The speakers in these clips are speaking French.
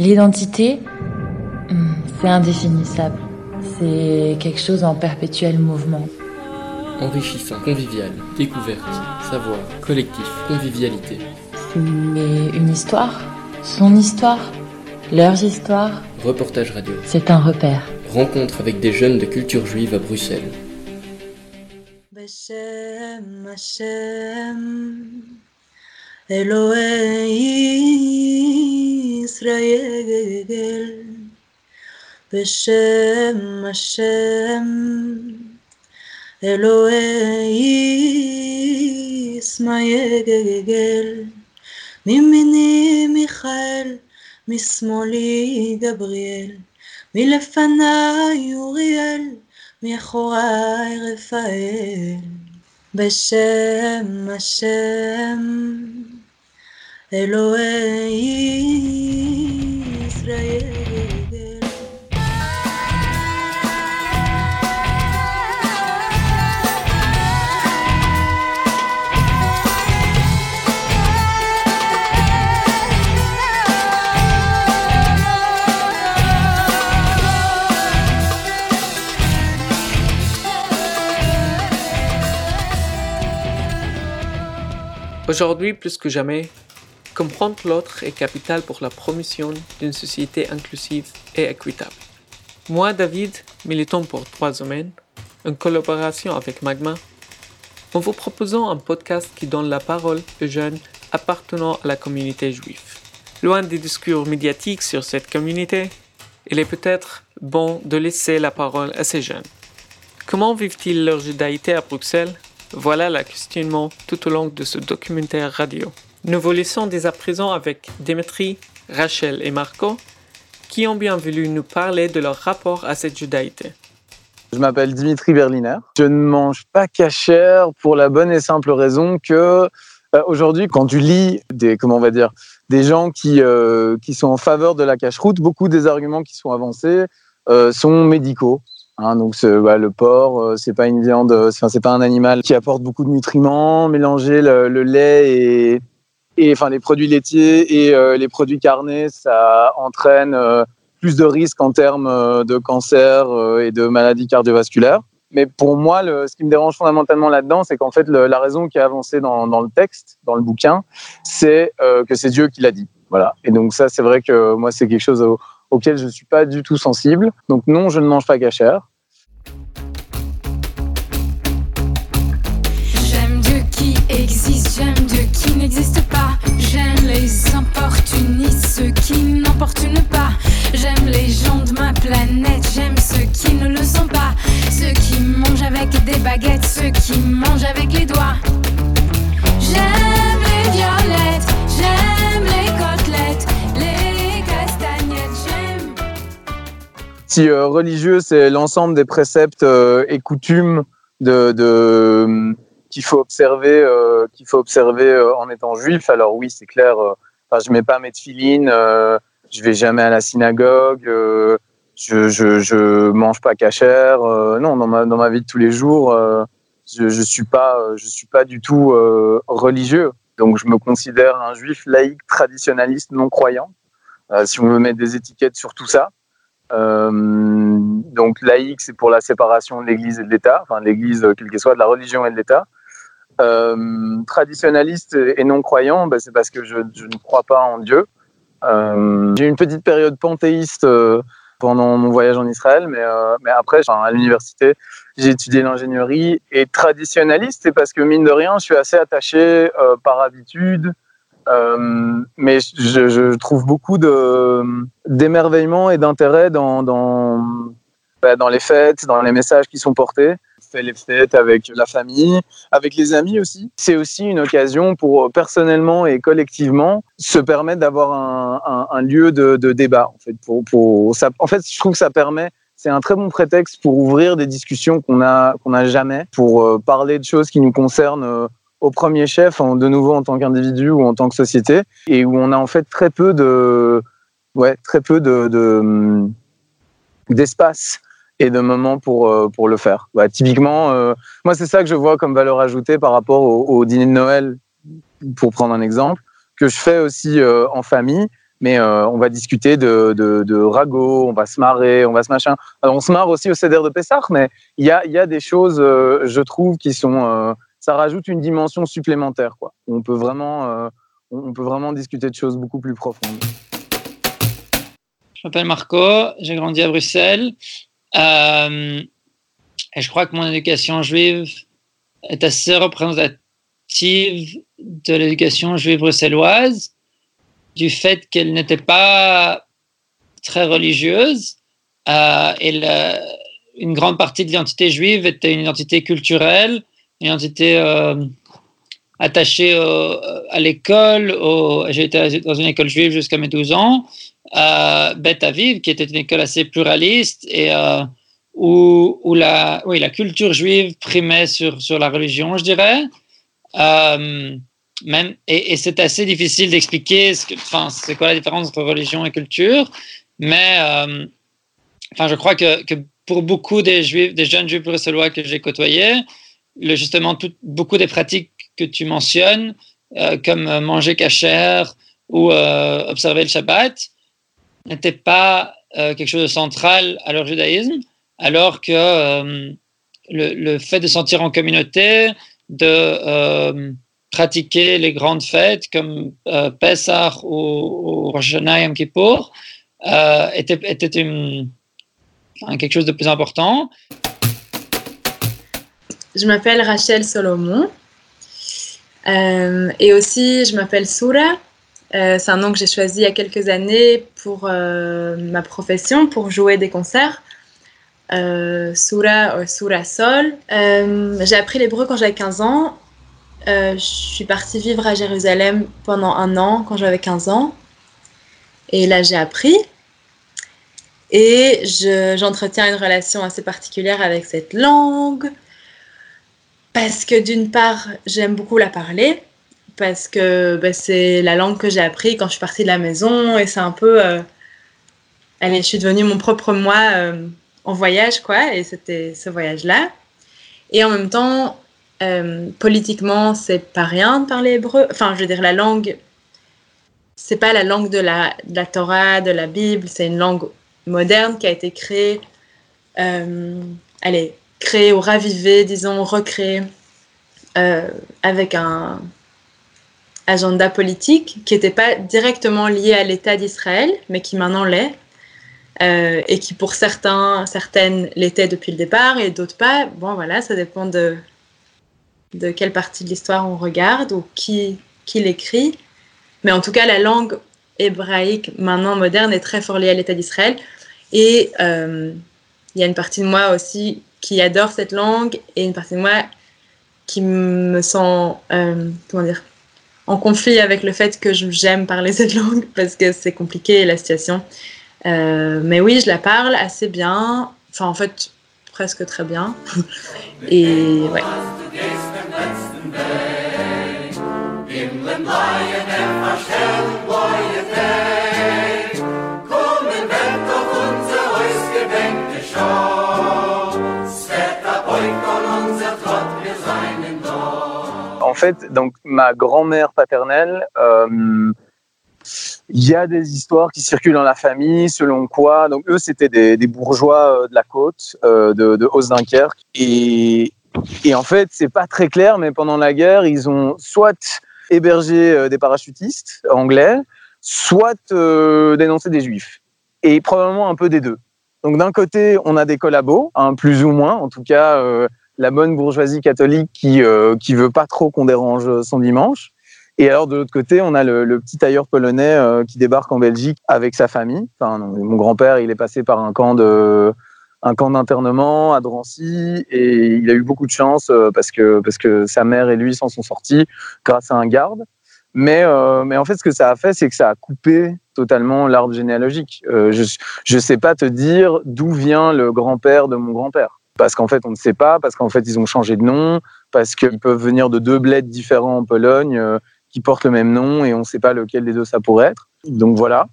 L'identité, hmm, c'est indéfinissable. C'est quelque chose en perpétuel mouvement. Enrichissant, convivial, découverte, savoir, collectif, convivialité. C'est une histoire, son histoire, leurs histoires. Reportage radio. C'est un repère. Rencontre avec des jeunes de culture juive à Bruxelles. בשם השם אלוהי ישמעאל מימיני מיכאל משמאלי גבריאל מלפניי אוריאל מאחוריי רפאל בשם השם Aujourd'hui, plus que jamais, comprendre l'autre est capital pour la promotion d'une société inclusive et équitable. Moi, David, militant pour trois domaines, en collaboration avec Magma, en vous proposant un podcast qui donne la parole aux jeunes appartenant à la communauté juive. Loin des discours médiatiques sur cette communauté, il est peut-être bon de laisser la parole à ces jeunes. Comment vivent-ils leur judaïté à Bruxelles? Voilà le questionnement tout au long de ce documentaire radio. Nous vous laissons dès à présent avec Dimitri, Rachel et Marco, qui ont bien voulu nous parler de leur rapport à cette judaïté. Je m'appelle Dimitri Berliner. Je ne mange pas cachère pour la bonne et simple raison que euh, aujourd'hui, quand tu lis des comment on va dire des gens qui euh, qui sont en faveur de la cache-route, beaucoup des arguments qui sont avancés euh, sont médicaux. Hein, donc bah, le porc, euh, c'est pas une viande, c'est pas un animal qui apporte beaucoup de nutriments. Mélanger le, lait et, et, enfin les produits laitiers et euh, les produits carnés, ça entraîne plus de risques en termes de cancer et de maladies cardiovasculaires. Mais pour moi, ce qui me dérange fondamentalement là-dedans, c'est qu'en fait, la raison qui est avancée dans, le texte, dans le bouquin, c'est que c'est Dieu qui l'a dit. Voilà. Et donc ça, c'est vrai que moi, c'est quelque chose auquel je suis pas du tout sensible. Donc non, je ne mange pas cachère. existe, j'aime Dieu qui n'existe pas. Les opportunistes, ceux qui n'emportunent pas. J'aime les gens de ma planète, j'aime ceux qui ne le sont pas. Ceux qui mangent avec des baguettes, ceux qui mangent avec les doigts. J'aime les violettes, j'aime les côtelettes, les castagnettes, j'aime. Si euh, religieux, c'est l'ensemble des préceptes euh, et coutumes de, de qu'il faut observer, euh, qu'il faut observer euh, en étant juif. Alors oui, c'est clair. Euh, enfin, je mets pas mes tefilines, euh, je vais jamais à la synagogue, je, je, je mange pas cachère. non, dans ma dans ma vie de tous les jours, je, je suis pas je suis pas du tout religieux. Donc je me considère un juif laïque, traditionnaliste, non croyant. si on me met des étiquettes sur tout ça. Euh, donc laïque, c'est pour la séparation de l'Église et de l'État, enfin l'Église, quelle qu'elle soit, de la religion et de l'État. Euh, traditionnaliste et non croyant, bah, c'est parce que je, ne crois pas en Dieu. Euh, j'ai eu une petite période panthéiste euh, pendant mon voyage en Israël, mais, après, à l'université, j'ai étudié l'ingénierie. Et traditionnaliste, c'est parce que, mine de rien, je suis assez attaché par habitude, mais je, trouve beaucoup d'émerveillement et d'intérêt bah, dans les fêtes, dans les messages qui sont portés fait les fêtes avec la famille, avec les amis aussi. C'est aussi une occasion pour euh, personnellement et collectivement se permettre d'avoir un, lieu de, débat. En fait, pour, en fait, je trouve que ça permet c'est un très bon prétexte pour ouvrir des discussions qu'on a qu'on a jamais, pour euh, parler de choses qui nous concernent euh, au premier chef, de nouveau en tant qu'individu ou en tant que société, et où on a en fait très peu de ouais très peu de hum, d'espace et de moments pour, euh, pour le faire. Bah, typiquement, euh, moi, c'est ça que je vois comme valeur ajoutée par rapport au, dîner de Noël, pour prendre un exemple, que je fais aussi euh, en famille. mais on va discuter de, de, de, ragots, on va se marrer, on va se machin. Alors, on se marre aussi au CEDER de Pessah, mais il y a, y a des choses, je trouve, qui sont. Ça rajoute une dimension supplémentaire. Quoi. On, peut vraiment, on peut vraiment discuter de choses beaucoup plus profondes. Je m'appelle Marco, j'ai grandi à Bruxelles. Et je crois que mon éducation juive est assez représentative de l'éducation juive bruxelloise du fait qu'elle n'était pas très religieuse euh, et une grande partie de l'identité juive était une identité culturelle, une identité euh, attachée à l'école. J'ai été dans une école juive jusqu'à mes 12 ans, euh, Aviv, qui était une école assez pluraliste et euh, où, la, culture juive primait sur, sur la religion, je dirais. Euh, même, et, c'est assez difficile d'expliquer ce que, c'est quoi la différence entre religion et culture, mais euh, enfin, je crois que, que, pour beaucoup des, juifs, des jeunes juifs bruxellois que j'ai côtoyés, justement, beaucoup des pratiques que tu mentionnes, comme manger cachère ou observer le Shabbat, n'étaient pas quelque chose de central à leur judaïsme, alors que le, le, fait de sentir en communauté, de pratiquer les grandes fêtes comme euh, Pessah ou, ou Rosh Hashanah Kippur euh, était, quelque chose de plus important. Je m'appelle Rachel Solomon euh, et aussi je m'appelle Soura. Euh, c'est un nom que j'ai choisi il y a quelques années pour euh, ma profession, pour jouer des concerts. Soura ou Soura Sol. j'ai appris l'hébreu quand j'avais 15 ans euh, je suis partie vivre à Jérusalem pendant un an quand j'avais 15 ans. Et là, j'ai appris. Et j'entretiens une relation assez particulière avec cette langue. Parce que d'une part, j'aime beaucoup la parler. Parce que bah, c'est la langue que j'ai appris quand je suis partie de la maison. Et c'est un peu. Euh, allez, je suis devenue mon propre moi euh, en voyage, quoi. Et c'était ce voyage-là. Et en même temps, euh, politiquement, c'est pas rien de parler hébreu. Enfin, je veux dire, la langue, c'est pas la langue de la, de la Torah, de la Bible, c'est une langue moderne qui a été créée, euh, allez, créée ou ravivée, disons, recréée avec un agenda politique qui n'était pas directement lié à l'État d'Israël, mais qui maintenant l'est. Euh, et qui pour certains, certaines l'étaient depuis le départ et d'autres pas. Bon, voilà, ça dépend de, de quelle partie de l'histoire on regarde ou qui, qui l'écrit. Mais en tout cas, la langue hébraïque maintenant moderne est très fort liée à l'État d'Israël. Et euh, il y a une partie de moi aussi qui adore cette langue et une partie de moi qui me sent, euh, comment dire, en conflit avec le fait que j'aime parler cette langue parce que c'est compliqué la situation. Euh, mais oui, je la parle assez bien. Enfin, en fait, presque très bien. et ouais. Fait, donc ma grand-mère paternelle, euh, il y a des histoires qui circulent dans la famille, selon quoi. Donc eux, c'était des, bourgeois euh, de la côte, euh, de, de Haute-Dunkerque, et, en fait, c'est pas très clair, mais pendant la guerre, ils ont soit hébergé des parachutistes anglais, soit dénoncé des juifs. Et probablement un peu des deux. Donc d'un côté, on a des collabos, plus ou moins, en tout cas la bonne bourgeoisie catholique qui euh, qui veut pas trop qu'on dérange son dimanche. Et alors de l'autre côté, on a le, le petit tailleur polonais euh, qui débarque en Belgique avec sa famille. Enfin, mon grand-père, il est passé par un camp de un camp d'internement à Drancy et il a eu beaucoup de chance euh, parce que parce que sa mère et lui s'en sont sortis grâce à un garde. Mais euh, mais en fait, ce que ça a fait, c'est que ça a coupé totalement l'arbre généalogique. Euh, je je sais pas te dire d'où vient le grand-père de mon grand-père parce qu'en fait on ne sait pas parce qu'en fait ils ont changé de nom parce qu'ils peuvent venir de deux bleds différents en Pologne euh, qui portent le même nom et on ne sait pas lequel des deux ça pourrait être. Donc voilà.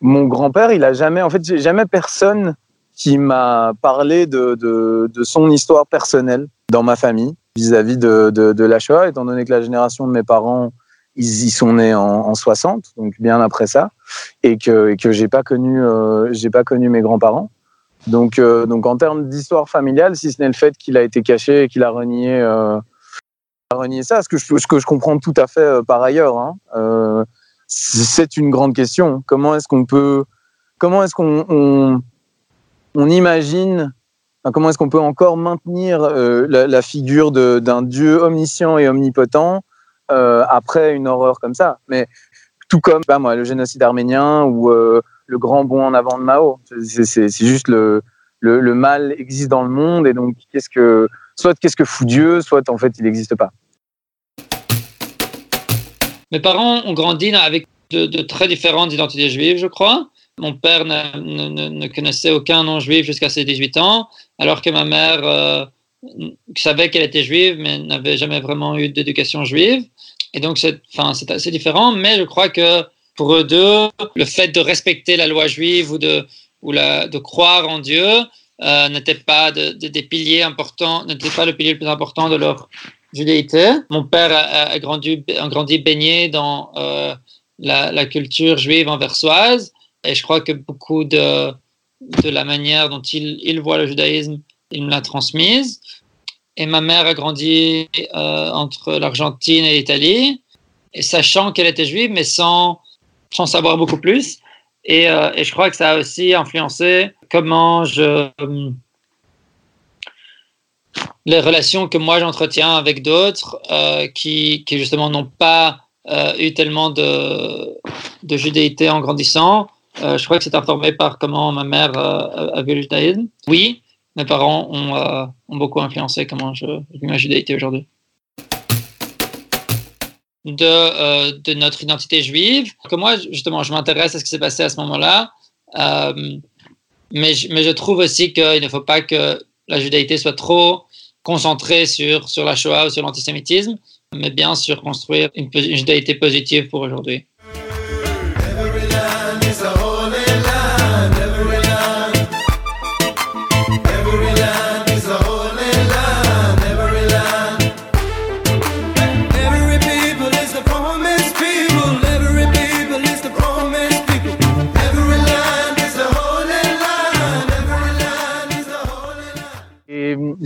Mon grand-père, il a jamais, en fait, jamais personne qui m'a parlé de, de, son histoire personnelle dans ma famille vis-à-vis de, de, la Shoah, étant donné que la génération de mes parents, ils y sont nés en, en 60, donc bien après ça. et que et que j'ai pas connu j'ai pas connu mes grands-parents. Donc donc en termes d'histoire familiale, si ce n'est le fait qu'il a été caché et qu'il a renié renier ça, ce que je, comprends tout à fait par ailleurs. Hein. c'est une grande question. Comment est-ce qu'on peut comment est-ce qu'on on, imagine comment est-ce qu'on peut encore maintenir euh, la, figure d'un Dieu omniscient et omnipotent euh, après une horreur comme ça? Mais tout comme bah, moi, le génocide arménien ou euh, le grand bond en avant de Mao. C'est juste le, le, mal existe dans le monde et donc qu'est-ce que soit qu'est-ce que fout Dieu, soit en fait il n'existe pas. Mes parents ont grandi avec de très différentes identités juives, je crois. Mon père ne, connaissait aucun nom juif jusqu'à ses 18 ans, alors que ma mère euh, savait qu'elle était juive, mais n'avait jamais vraiment eu d'éducation juive. Et donc, c'est assez différent, mais je crois que pour eux deux, le fait de respecter la loi juive ou de, ou la, de croire en Dieu euh, n'était pas de, des piliers importants, n'était pas le pilier le plus important de leur judéité. Mon père a, grandi, a grandi, baigné dans euh, la, la, culture juive anversoise et je crois que beaucoup de, de la manière dont il, il voit le judaïsme, il me l'a transmise. Et ma mère a grandi euh, entre l'Argentine et l'Italie, et sachant qu'elle était juive, mais sans, sans savoir beaucoup plus. Et, euh, et, je crois que ça a aussi influencé comment je. les relations que moi j'entretiens avec d'autres euh, qui, justement n'ont pas eu tellement de, de judéité en grandissant euh, je crois que c'est informé par comment ma mère euh, a vu le judaïsme. Oui, mes parents ont, euh, ont beaucoup influencé comment je vis ma judaïté aujourd'hui. De, de, notre identité juive. Que moi, justement, je m'intéresse à ce qui s'est passé à ce moment-là. mais, mais je trouve aussi qu'il ne faut pas que la judaïté soit trop concentrée sur, sur la Shoah ou sur l'antisémitisme, mais bien sur construire une, une judaïté positive pour aujourd'hui.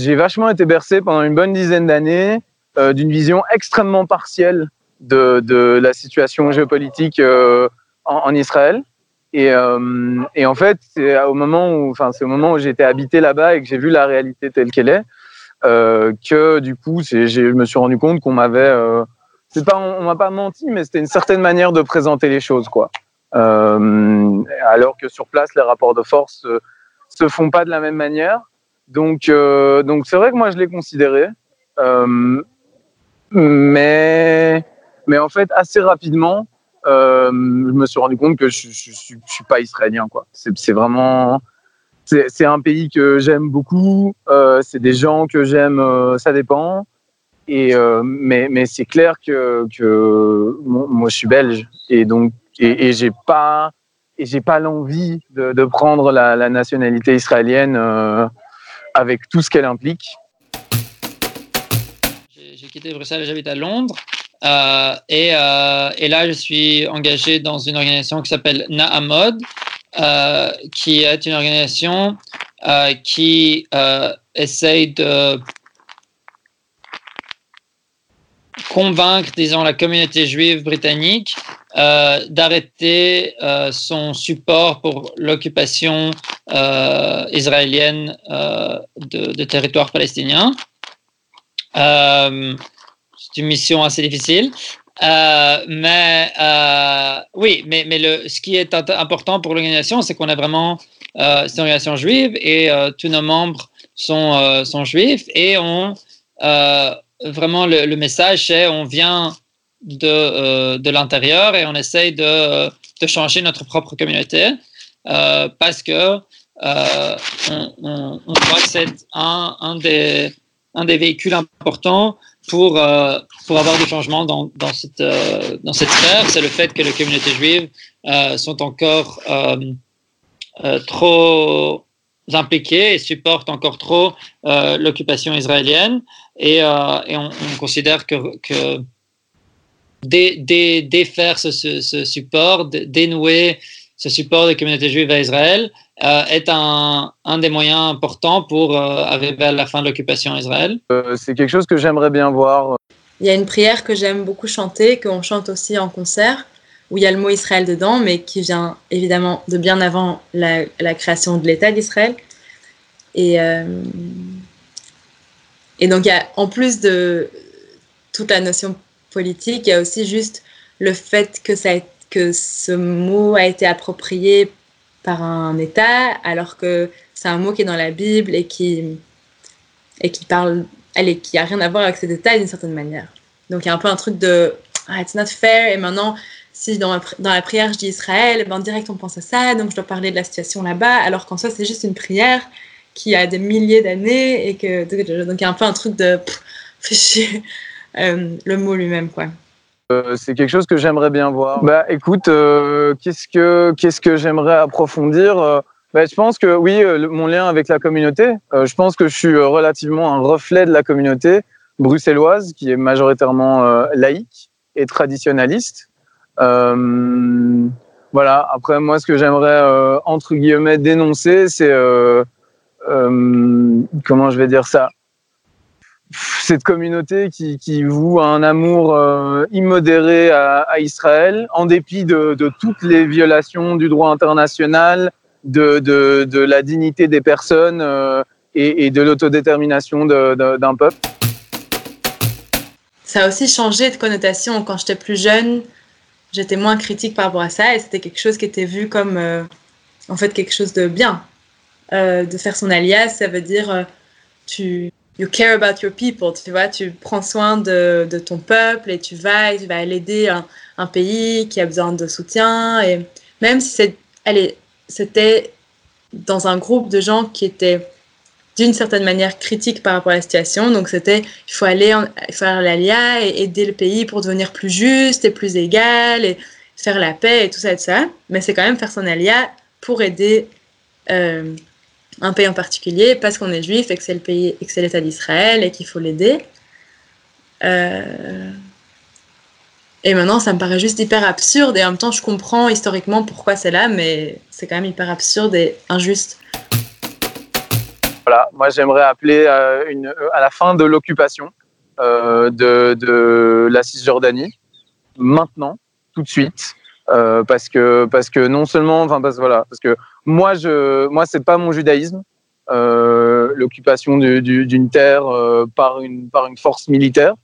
J'ai vachement été bercé pendant une bonne dizaine d'années euh, d'une vision extrêmement partielle de, la situation géopolitique euh, en, Israël. Et, euh, et, en fait, c'est au moment où, enfin, c'est au moment où j'étais habité là-bas et que j'ai vu la réalité telle qu'elle est, que du coup, je me suis rendu compte qu'on m'avait, c'est pas, on, m'a pas menti, mais c'était une certaine manière de présenter les choses, quoi. alors que sur place, les rapports de force se font pas de la même manière. Donc, euh, donc c'est vrai que moi je l'ai considéré, euh, mais, mais en fait assez rapidement, euh, je me suis rendu compte que je, je, suis pas israélien quoi. C'est vraiment, c'est un pays que j'aime beaucoup, c'est des gens que j'aime, ça dépend. Et mais, mais c'est clair que, que moi je suis belge et donc et, j'ai pas et j'ai pas l'envie de, de, prendre la nationalité israélienne avec tout ce qu'elle implique. J'ai quitté Bruxelles, j'habite à Londres. Euh, et, euh, et, là, je suis engagé dans une organisation qui s'appelle Naamod, euh, qui est une organisation euh, qui essaye de convaincre, disons, la communauté juive britannique euh, d'arrêter euh, son support pour l'occupation euh, israélienne de, de, territoires palestiniens. C'est une mission assez difficile. mais oui, mais, mais le, ce qui est important pour l'organisation, c'est qu'on est vraiment une organisation juive et tous nos membres sont, sont juifs et on vraiment le, le message c'est on vient de, euh, de l'intérieur et on essaye de, de, changer notre propre communauté euh, parce que euh, on, voit que c'est un, un, des, un des véhicules importants pour, pour avoir des changements dans, dans, cette, dans cette sphère. C'est le fait que les communautés juives sont encore trop impliquées et supportent encore trop l'occupation israélienne. Et, et on, on, considère que défaire ce, ce, support, dénouer ce support des communautés juives à Israël euh, est un, un, des moyens importants pour euh, arriver à la fin de l'occupation d'Israël euh, C'est quelque chose que j'aimerais bien voir. Il y a une prière que j'aime beaucoup chanter, qu'on chante aussi en concert, où il y a le mot Israël dedans, mais qui vient évidemment de bien avant la, la création de l'État d'Israël. Et, et donc, il y a, en plus de toute la notion politique, il y a aussi juste le fait que, ça que ce mot a été approprié par un État, alors que c'est un mot qui est dans la Bible et qui, et qui parle, allez, qui a rien à voir avec cet État d'une certaine manière. Donc il y a un peu un truc de ah, it's not fair, et maintenant, si dans, la prière je dis Israël, ben, direct on pense à ça, donc je dois parler de la situation là-bas, alors qu'en soi c'est juste une prière qui a des milliers d'années et que donc il y a un peu un truc de euh, le mot lui-même quoi. Euh, c'est quelque chose que j'aimerais bien voir. Bah écoute, euh, qu'est-ce que qu'est-ce que j'aimerais approfondir bah, je pense que oui, mon lien avec la communauté. je pense que je suis relativement un reflet de la communauté bruxelloise qui est majoritairement laïque et traditionnaliste. voilà. Après, moi, ce que j'aimerais entre guillemets dénoncer, c'est comment je vais dire ça? Cette communauté qui, qui voue un amour euh, immodéré à, Israël, en dépit de, toutes les violations du droit international, de, la dignité des personnes euh, et, et, de l'autodétermination d'un peuple. Ça a aussi changé de connotation. Quand j'étais plus jeune, j'étais moins critique par rapport à ça et c'était quelque chose qui était vu comme euh, en fait quelque chose de bien. de faire son alias, ça veut dire tu you care about your people, tu vois, tu prends soin de, de ton peuple et tu vas, tu vas l'aider un, un, pays qui a besoin de soutien. Et même si c'était dans un groupe de gens qui étaient d'une certaine manière critiques par rapport à la situation. Donc c'était, il faut aller faire l'ALIA et aider le pays pour devenir plus juste et plus égal et faire la paix et tout ça et tout ça. Mais c'est quand même faire son ALIA pour aider euh, un pays en particulier parce qu'on est juif et que c'est le pays que c'est l'État d'Israël et qu'il faut l'aider. Euh, et maintenant, ça me paraît juste hyper absurde et en même temps, je comprends historiquement pourquoi c'est là, mais c'est quand même hyper absurde et injuste. Voilà, moi j'aimerais appeler à, une, à la fin de l'occupation euh, de, la Cisjordanie, maintenant, tout de suite, euh, parce que parce que non seulement, enfin parce voilà, parce que moi je moi c'est pas mon judaïsme, euh, l'occupation d'une terre euh, par une par une force militaire,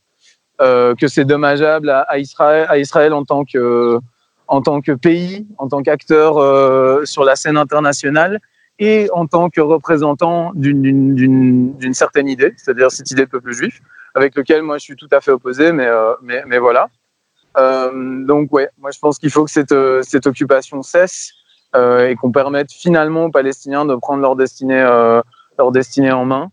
euh, que c'est dommageable à, à, Israël à Israël en tant que en tant que pays, en tant qu'acteur euh, sur la scène internationale et en tant que représentant d'une certaine idée, c'est-à-dire cette idée de peuple juif, avec lequel moi je suis tout à fait opposé, mais mais, mais voilà. Euh, donc ouais, moi je pense qu'il faut que cette, euh, occupation cesse euh, et qu'on permette finalement aux Palestiniens de prendre leur destinée, leur destinée en main.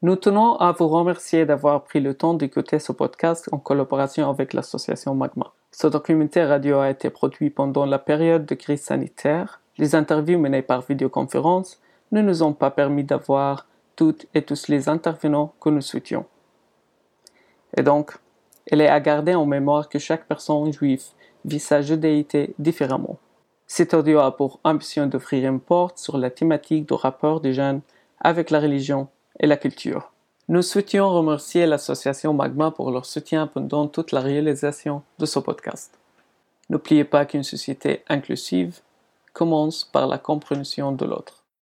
Nous tenons à vous remercier d'avoir pris le temps d'écouter ce podcast en collaboration avec l'association Magma. Ce documentaire radio a été produit pendant la période de crise sanitaire. Les interviews menées par vidéoconférence ne nous ont pas permis d'avoir toutes et tous les intervenants que nous souhaitions. Et donc, il est à garder en mémoire que chaque personne juive vit sa judaïté différemment. Cet audio a pour ambition d'offrir une porte sur la thématique du rapport des jeunes avec la religion et la culture. Nous souhaitions remercier l'association Magma pour leur soutien pendant toute la réalisation de ce podcast. N'oubliez pas qu'une société inclusive commence par la compréhension de l'autre.